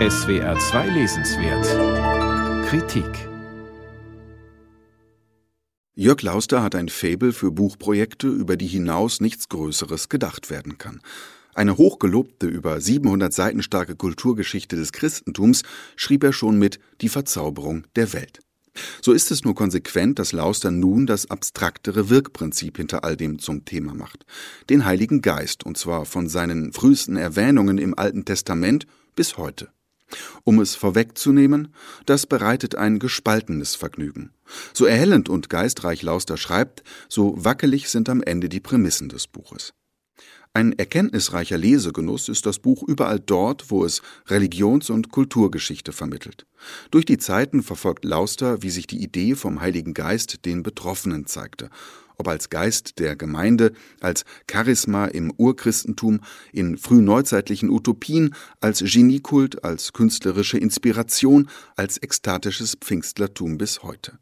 SWR 2 Lesenswert Kritik Jörg Lauster hat ein Faible für Buchprojekte, über die hinaus nichts Größeres gedacht werden kann. Eine hochgelobte, über 700 Seiten starke Kulturgeschichte des Christentums schrieb er schon mit Die Verzauberung der Welt. So ist es nur konsequent, dass Lauster nun das abstraktere Wirkprinzip hinter all dem zum Thema macht. Den Heiligen Geist, und zwar von seinen frühesten Erwähnungen im Alten Testament bis heute. Um es vorwegzunehmen, das bereitet ein gespaltenes Vergnügen. So erhellend und geistreich Lauster schreibt, so wackelig sind am Ende die Prämissen des Buches. Ein erkenntnisreicher Lesegenuss ist das Buch überall dort, wo es Religions- und Kulturgeschichte vermittelt. Durch die Zeiten verfolgt Lauster, wie sich die Idee vom Heiligen Geist den Betroffenen zeigte. Ob als Geist der Gemeinde, als Charisma im Urchristentum, in frühneuzeitlichen Utopien, als Geniekult, als künstlerische Inspiration, als ekstatisches Pfingstlertum bis heute.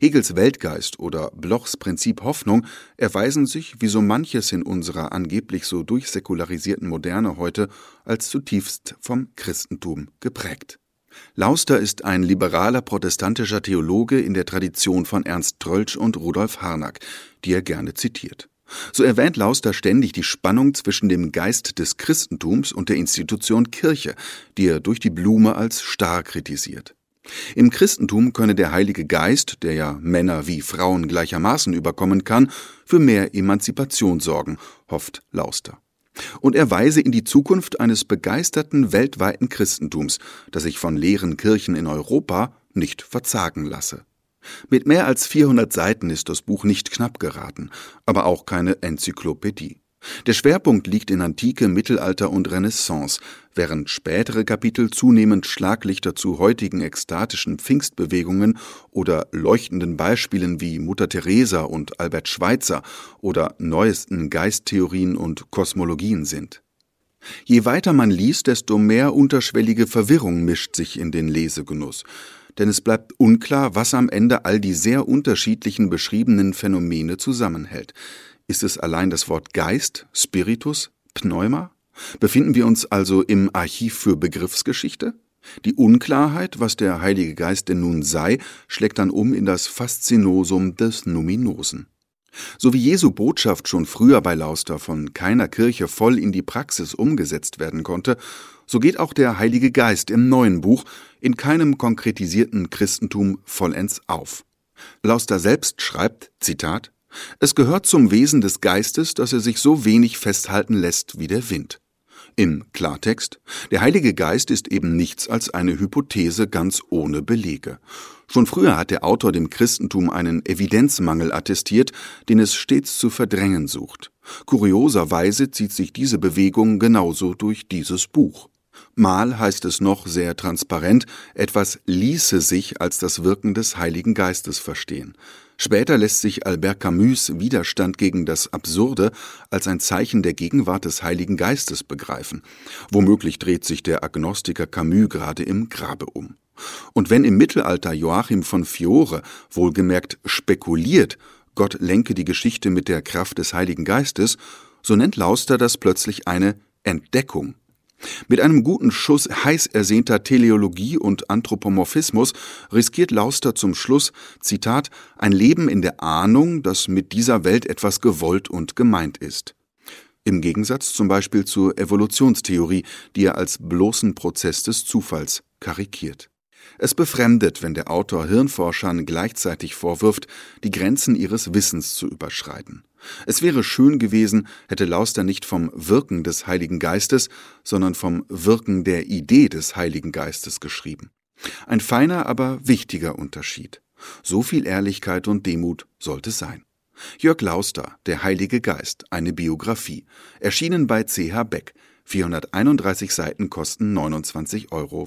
Hegels Weltgeist oder Blochs Prinzip Hoffnung erweisen sich, wie so manches in unserer angeblich so durchsäkularisierten Moderne heute, als zutiefst vom Christentum geprägt. Lauster ist ein liberaler protestantischer Theologe in der Tradition von Ernst Tröltsch und Rudolf Harnack, die er gerne zitiert. So erwähnt Lauster ständig die Spannung zwischen dem Geist des Christentums und der Institution Kirche, die er durch die Blume als starr kritisiert. Im Christentum könne der Heilige Geist, der ja Männer wie Frauen gleichermaßen überkommen kann, für mehr Emanzipation sorgen, hofft Lauster. Und er weise in die Zukunft eines begeisterten weltweiten Christentums, das sich von leeren Kirchen in Europa nicht verzagen lasse. Mit mehr als 400 Seiten ist das Buch nicht knapp geraten, aber auch keine Enzyklopädie. Der Schwerpunkt liegt in Antike, Mittelalter und Renaissance, während spätere Kapitel zunehmend Schlaglichter zu heutigen ekstatischen Pfingstbewegungen oder leuchtenden Beispielen wie Mutter Teresa und Albert Schweitzer oder neuesten Geisttheorien und Kosmologien sind. Je weiter man liest, desto mehr unterschwellige Verwirrung mischt sich in den Lesegenuss, denn es bleibt unklar, was am Ende all die sehr unterschiedlichen beschriebenen Phänomene zusammenhält. Ist es allein das Wort Geist, Spiritus, Pneuma? Befinden wir uns also im Archiv für Begriffsgeschichte? Die Unklarheit, was der Heilige Geist denn nun sei, schlägt dann um in das Faszinosum des Numinosen. So wie Jesu Botschaft schon früher bei Lauster von keiner Kirche voll in die Praxis umgesetzt werden konnte, so geht auch der Heilige Geist im neuen Buch in keinem konkretisierten Christentum vollends auf. Lauster selbst schreibt, Zitat, es gehört zum Wesen des Geistes, dass er sich so wenig festhalten lässt wie der Wind. Im Klartext, der Heilige Geist ist eben nichts als eine Hypothese ganz ohne Belege. Schon früher hat der Autor dem Christentum einen Evidenzmangel attestiert, den es stets zu verdrängen sucht. Kurioserweise zieht sich diese Bewegung genauso durch dieses Buch. Mal heißt es noch sehr transparent, etwas ließe sich als das Wirken des Heiligen Geistes verstehen. Später lässt sich Albert Camus Widerstand gegen das Absurde als ein Zeichen der Gegenwart des Heiligen Geistes begreifen. Womöglich dreht sich der Agnostiker Camus gerade im Grabe um. Und wenn im Mittelalter Joachim von Fiore wohlgemerkt spekuliert, Gott lenke die Geschichte mit der Kraft des Heiligen Geistes, so nennt Lauster das plötzlich eine Entdeckung mit einem guten Schuss heiß ersehnter Teleologie und Anthropomorphismus riskiert Lauster zum Schluss, Zitat, ein Leben in der Ahnung, dass mit dieser Welt etwas gewollt und gemeint ist. Im Gegensatz zum Beispiel zur Evolutionstheorie, die er als bloßen Prozess des Zufalls karikiert. Es befremdet, wenn der Autor Hirnforschern gleichzeitig vorwirft, die Grenzen ihres Wissens zu überschreiten. Es wäre schön gewesen, hätte Lauster nicht vom Wirken des Heiligen Geistes, sondern vom Wirken der Idee des Heiligen Geistes geschrieben. Ein feiner, aber wichtiger Unterschied. So viel Ehrlichkeit und Demut sollte sein. Jörg Lauster, Der Heilige Geist, eine Biografie, erschienen bei CH Beck, 431 Seiten kosten 29,95 Euro.